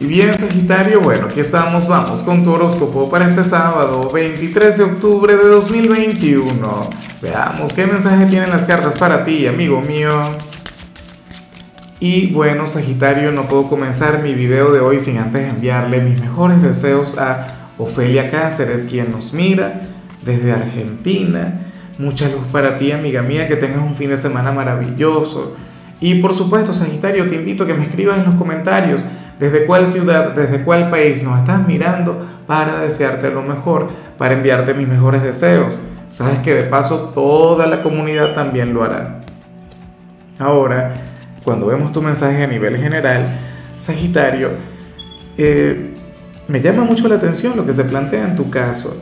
Y bien, Sagitario, bueno, aquí estamos, vamos con tu horóscopo para este sábado, 23 de octubre de 2021. Veamos qué mensaje tienen las cartas para ti, amigo mío. Y bueno, Sagitario, no puedo comenzar mi video de hoy sin antes enviarle mis mejores deseos a Ofelia Cáceres, quien nos mira desde Argentina. Mucha luz para ti, amiga mía, que tengas un fin de semana maravilloso. Y por supuesto, Sagitario, te invito a que me escribas en los comentarios desde cuál ciudad, desde cuál país nos estás mirando para desearte lo mejor, para enviarte mis mejores deseos. Sabes que de paso toda la comunidad también lo hará. Ahora, cuando vemos tu mensaje a nivel general, Sagitario, eh, me llama mucho la atención lo que se plantea en tu caso.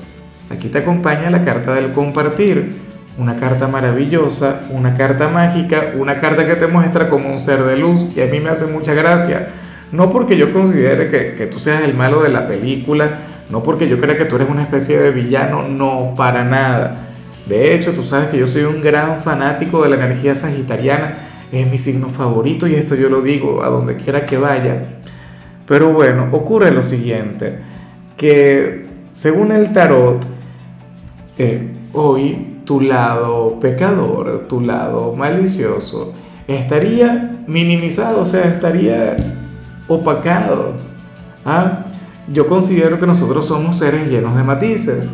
Aquí te acompaña la carta del compartir, una carta maravillosa, una carta mágica, una carta que te muestra como un ser de luz y a mí me hace mucha gracia no porque yo considere que, tú seas el malo de la película, no porque yo crea que tú eres una especie de villano, no, para nada. De hecho, tú sabes que yo soy un gran fanático de la energía sagitariana, es mi signo favorito y esto yo lo digo a donde quiera que vaya. Pero bueno, ocurre lo siguiente, que según el tarot, eh, hoy tu lado pecador, tu lado malicioso, estaría minimizado, o sea, estaría opacado. ¿ah? Yo considero que nosotros somos seres llenos de matices.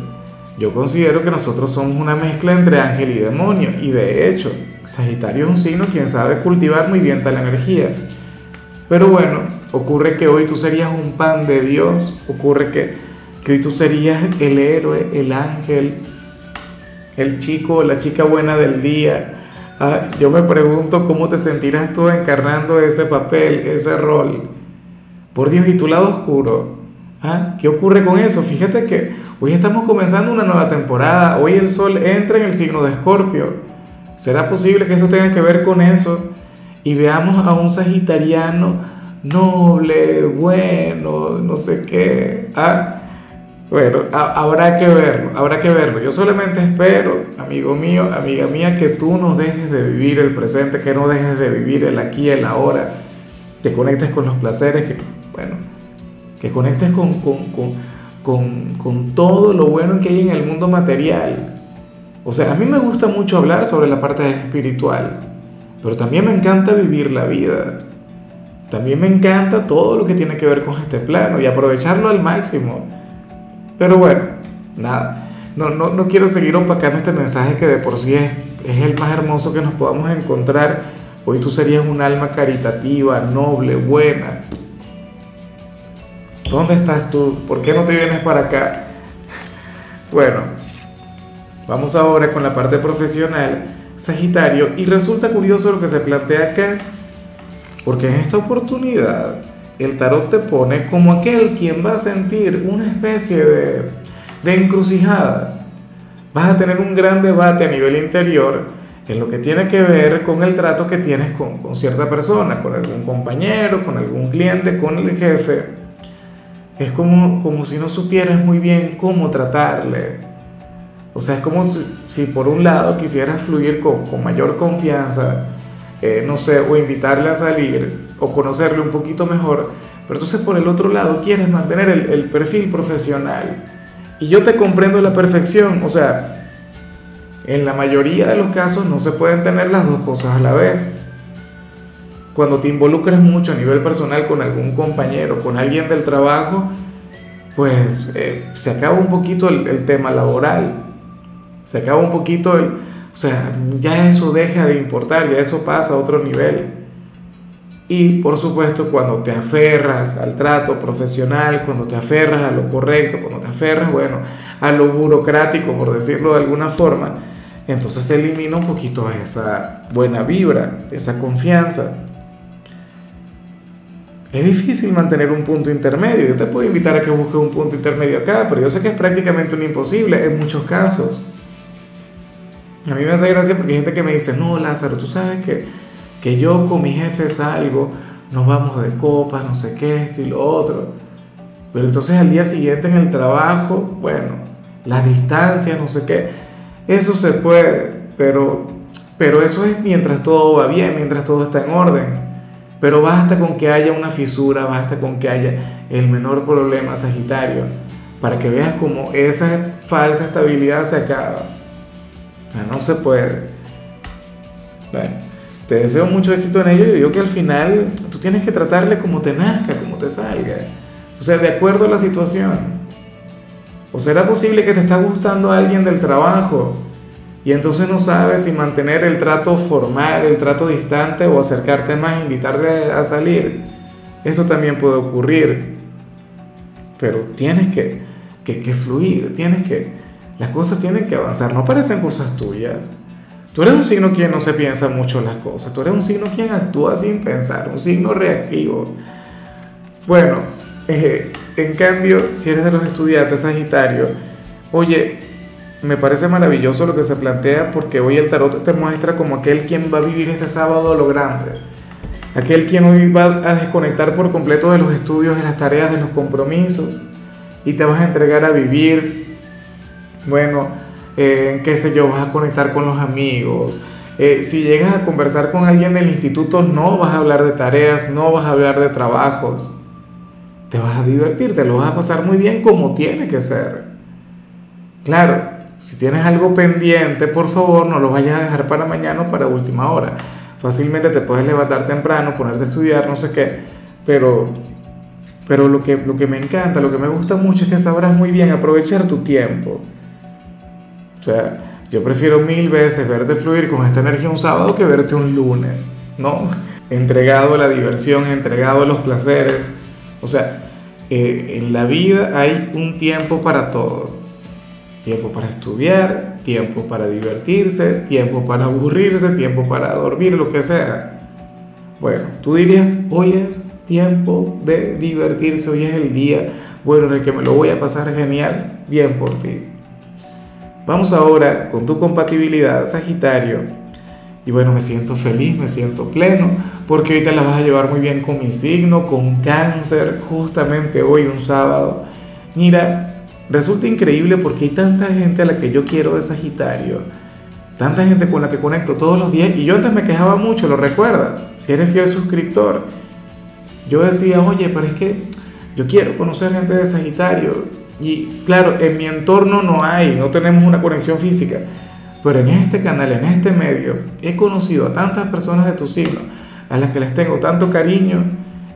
Yo considero que nosotros somos una mezcla entre ángel y demonio. Y de hecho, Sagitario es un signo quien sabe cultivar muy bien tal energía. Pero bueno, ocurre que hoy tú serías un pan de Dios. Ocurre que, que hoy tú serías el héroe, el ángel, el chico la chica buena del día. Ah, yo me pregunto cómo te sentirás tú encarnando ese papel, ese rol. Por Dios, ¿y tu lado oscuro? ¿Ah? ¿Qué ocurre con eso? Fíjate que hoy estamos comenzando una nueva temporada, hoy el sol entra en el signo de Escorpio. ¿Será posible que esto tenga que ver con eso? Y veamos a un sagitariano noble, bueno, no sé qué. ¿Ah? Bueno, habrá que verlo, habrá que verlo. Yo solamente espero, amigo mío, amiga mía, que tú no dejes de vivir el presente, que no dejes de vivir el aquí, el ahora, que conectes con los placeres, que bueno, que conectes con, con, todo lo bueno que hay en el mundo material. O sea, a mí me gusta mucho hablar sobre la parte espiritual, pero también me encanta vivir la vida. También me encanta todo lo que tiene que ver con este plano y aprovecharlo al máximo. Pero bueno, nada, no, no, no quiero seguir opacando este mensaje que de por sí es, es el más hermoso que nos podamos encontrar. Hoy tú serías un alma caritativa, noble, buena, ¿Dónde estás tú? ¿Por qué no te vienes para acá? Bueno, vamos ahora con la parte profesional, Sagitario, y resulta curioso lo que se plantea acá, porque en esta oportunidad el tarot te pone como aquel quien va a sentir una especie de, de encrucijada. Vas a tener un gran debate a nivel interior en lo que tiene que ver con el trato que tienes con, con cierta persona, con algún compañero, con algún cliente, con el jefe es como, como si no supieras muy bien cómo tratarle. O sea, es como si, por un lado quisieras fluir con, con mayor confianza, eh, no sé, o invitarle a salir, o conocerle un poquito mejor, pero entonces por el otro lado quieres mantener el, el perfil profesional. Y yo te comprendo a la perfección, o sea, en la mayoría de los casos no se pueden tener las dos cosas a la vez cuando te involucras mucho a nivel personal con algún compañero, con alguien del trabajo, pues eh, se acaba un poquito el, tema laboral, se acaba un poquito el, o sea, ya eso deja de importar, ya eso pasa a otro nivel. Y por supuesto, cuando te aferras al trato profesional, cuando te aferras a lo correcto, cuando te aferras, bueno, a lo burocrático, por decirlo de alguna forma, entonces se elimina un poquito esa buena vibra, esa confianza. Es difícil mantener un punto intermedio. Yo te puedo invitar a que busques un punto intermedio acá, pero yo sé que es prácticamente un imposible en muchos casos. A mí me hace gracia porque hay gente que me dice, no, Lázaro, tú sabes que, que yo con mi jefe salgo, nos vamos de copas, no sé qué, esto y lo otro. Pero entonces al día siguiente en el trabajo, bueno, las distancias, no sé qué, eso se puede, pero, pero eso es mientras todo va bien, mientras todo está en orden. pero basta con que haya una fisura, basta con que haya el menor problema, Sagitario, para que veas cómo esa falsa estabilidad se acaba. No se puede. Bueno, te deseo mucho éxito en ello y digo que al final tú tienes que tratarle como te nazca, como te salga. O sea, de acuerdo a la situación. ¿O será posible que te está gustando alguien del trabajo y entonces no sabes si mantener el trato formal, el trato distante o acercarte más, invitarle a salir? Esto también puede ocurrir. Pero tienes que, que, que fluir, tienes que... Las cosas tienen que avanzar, no parecen cosas tuyas. Tú eres un signo quien no se piensa mucho las cosas, tú eres un signo quien actúa sin pensar, un signo reactivo. Bueno, eh, en cambio, si eres de los estudiantes Sagitario, oye, me parece maravilloso lo que se plantea porque hoy el tarot te muestra como aquel quien va a vivir este sábado lo grande. Aquel quien hoy va a desconectar por completo de los estudios, de las tareas, de los compromisos y te vas a entregar a vivir, bueno, eh, qué sé yo, vas a conectar con los amigos. Eh, si llegas a conversar con alguien del instituto, no vas a hablar de tareas, no vas a hablar de trabajos. Te vas a divertir, te lo vas a pasar muy bien como tiene que ser. Claro, si tienes algo pendiente, por favor, no lo vayas a dejar para mañana o para última hora. Fácilmente te puedes levantar temprano, ponerte a estudiar, no sé qué, pero, pero lo, que, lo que me encanta, lo que me gusta mucho es que sabrás muy bien aprovechar tu tiempo. O sea, yo prefiero mil veces verte fluir con esta energía un sábado que verte un lunes, ¿no? Entregado a la diversión, entregado a los placeres. O sea, eh, en la vida hay un tiempo para todo. Tiempo para estudiar, tiempo para divertirse, tiempo para aburrirse, tiempo para dormir, lo que sea. Bueno, tú dirías, hoy es tiempo de divertirse, hoy es el día, bueno, en el que me lo voy a pasar genial, bien por ti. Vamos ahora con tu compatibilidad, Sagitario. Y bueno, me siento feliz, me siento pleno, porque hoy te la vas a llevar muy bien con mi signo, con cáncer, justamente hoy, un sábado. Mira, resulta increíble porque hay tanta gente a la que yo quiero de Sagitario, tanta gente con la que conecto todos los días, y yo antes me quejaba mucho, ¿lo recuerdas? Si eres fiel suscriptor, yo decía, oye, pero es que yo quiero conocer gente de Sagitario, y claro, en mi entorno no hay, no tenemos una conexión física, pero en este canal, en este medio, he conocido a tantas personas de tu signo, a las que les tengo tanto cariño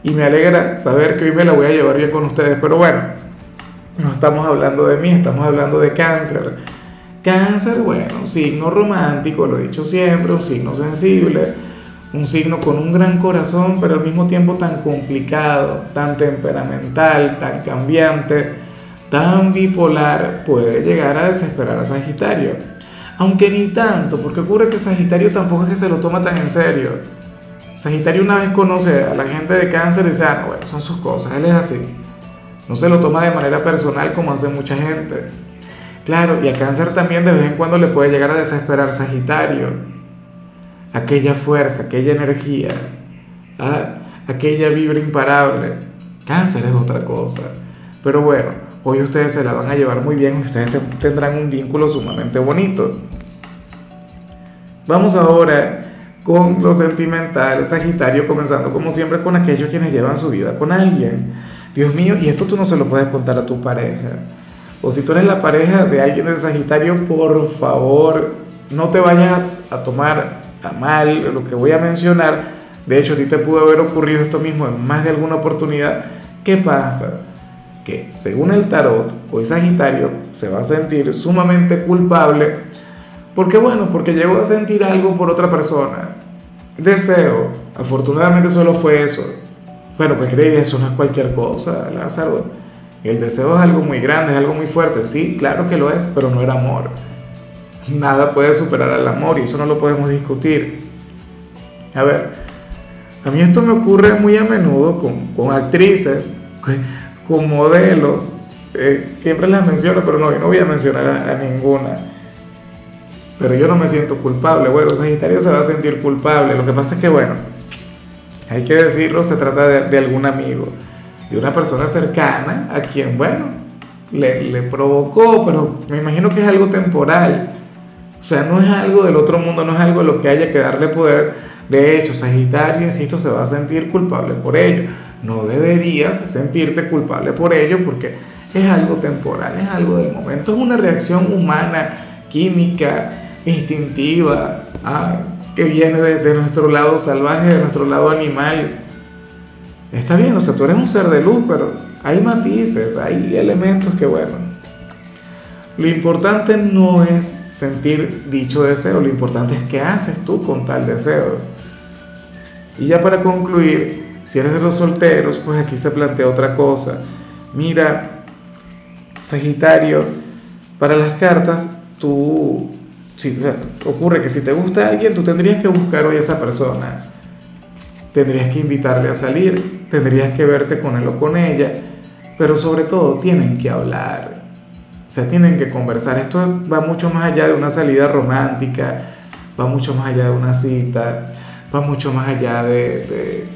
y me alegra saber que hoy me la voy a llevar bien con ustedes. Pero bueno, no estamos hablando de mí, estamos hablando de cáncer. Cáncer, bueno, un signo romántico, lo he dicho siempre, un signo sensible, un signo con un gran corazón, pero al mismo tiempo tan complicado, tan temperamental, tan cambiante tan bipolar puede llegar a desesperar a Sagitario. Aunque ni tanto, porque ocurre que Sagitario tampoco es que se lo toma tan en serio. Sagitario una vez conoce a la gente de cáncer y dice, ah, bueno, son sus cosas, él es así. No se lo toma de manera personal como hace mucha gente. Claro, y a cáncer también de vez en cuando le puede llegar a desesperar Sagitario. Aquella fuerza, aquella energía, ¿ah? aquella vibra imparable. Cáncer es otra cosa. Pero bueno, Hoy ustedes se la van a llevar muy bien, ustedes tendrán un vínculo sumamente bonito. Vamos ahora con lo sentimental, Sagitario, comenzando como siempre con aquellos quienes llevan su vida con alguien. Dios mío, y esto tú no se lo puedes contar a tu pareja. O si tú eres la pareja de alguien de Sagitario, por favor, no te vayas a tomar a mal lo que voy a mencionar. De hecho, a ti te pudo haber ocurrido esto mismo en más de alguna oportunidad. ¿Qué pasa? Que según el tarot, hoy Sagitario se va a sentir sumamente culpable. porque bueno? Porque llegó a sentir algo por otra persona. Deseo. Afortunadamente solo fue eso. Bueno, pues creer eso no es cualquier cosa, Lázaro. El deseo es algo muy grande, es algo muy fuerte. Sí, claro que lo es, pero no era amor. Nada puede superar al amor y eso no lo podemos discutir. A ver, a mí esto me ocurre muy a menudo con, con actrices con modelos. Eh, siempre las menciono, pero no, yo no voy a mencionar a, ninguna. Pero yo no me siento culpable. Bueno, Sagitario se va a sentir culpable. Lo que pasa es que, bueno, hay que decirlo, se trata de, algún amigo, de una persona cercana a quien, bueno, le, le provocó, pero me imagino que es algo temporal. O sea, no es algo del otro mundo, no es algo de lo que haya que darle poder, De hecho, Sagitario, insisto, se va a sentir culpable por ello. No deberías sentirte culpable por ello porque es algo temporal, es algo del momento, es una reacción humana, química, instintiva, ah, que viene de, nuestro lado salvaje, de nuestro lado animal. Está bien, o sea, tú eres un ser de luz, pero hay matices, hay elementos que, bueno, lo importante no es sentir dicho deseo, lo importante es qué haces tú con tal deseo. Y ya para concluir, si eres de los solteros, pues aquí se plantea otra cosa. Mira, Sagitario, para las cartas, tú, si, ocurre que si te gusta alguien, tú tendrías que buscar hoy a esa persona. Tendrías que invitarle a salir, tendrías que verte con él o con ella, pero sobre todo tienen que hablar. O sea, tienen que conversar. Esto va mucho más allá de una salida romántica, va mucho más allá de una cita, va mucho más allá de,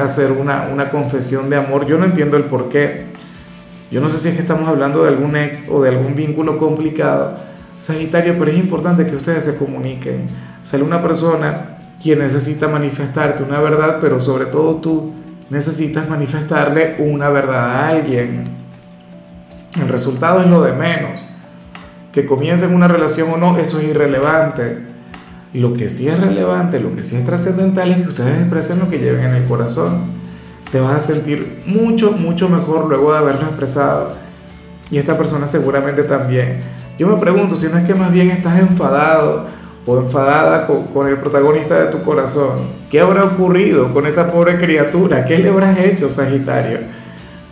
hacer una, confesión de amor. Yo no entiendo el por qué yo no sé si es que estamos hablando de algún ex o de algún vínculo complicado, Sagitario, pero es importante que ustedes se comuniquen. Sale una persona quien necesita manifestarte una verdad, pero sobre todo tú necesitas manifestarle una verdad a alguien. El resultado es lo de menos. Que comiencen una relación o no, eso es irrelevante. Lo que sí es relevante, lo que sí es trascendental es que ustedes expresen lo que lleven en el corazón te vas a sentir mucho, mucho mejor luego de haberlo expresado. Y esta persona seguramente también. Yo me pregunto si no es que más bien estás enfadado o enfadada con, el protagonista de tu corazón. ¿Qué habrá ocurrido con esa pobre criatura? ¿Qué le habrás hecho, Sagitario?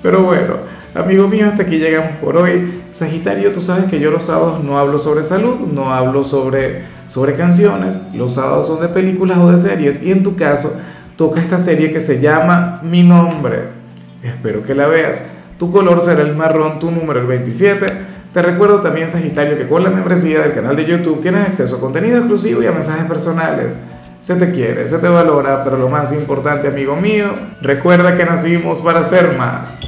Pero bueno, amigo mío, hasta aquí llegamos por hoy. Sagitario, tú sabes que yo los sábados no hablo sobre salud, no hablo sobre, sobre canciones. Los sábados son de películas o de series. Y en tu caso toca esta serie que se llama Mi Nombre. Espero que la veas. Tu color será el marrón, tu número el 27. Te recuerdo también, Sagitario, que con la membresía del canal de YouTube tienes acceso a contenido exclusivo y a mensajes personales. Se te quiere, se te valora, pero lo más importante, amigo mío, recuerda que nacimos para ser más.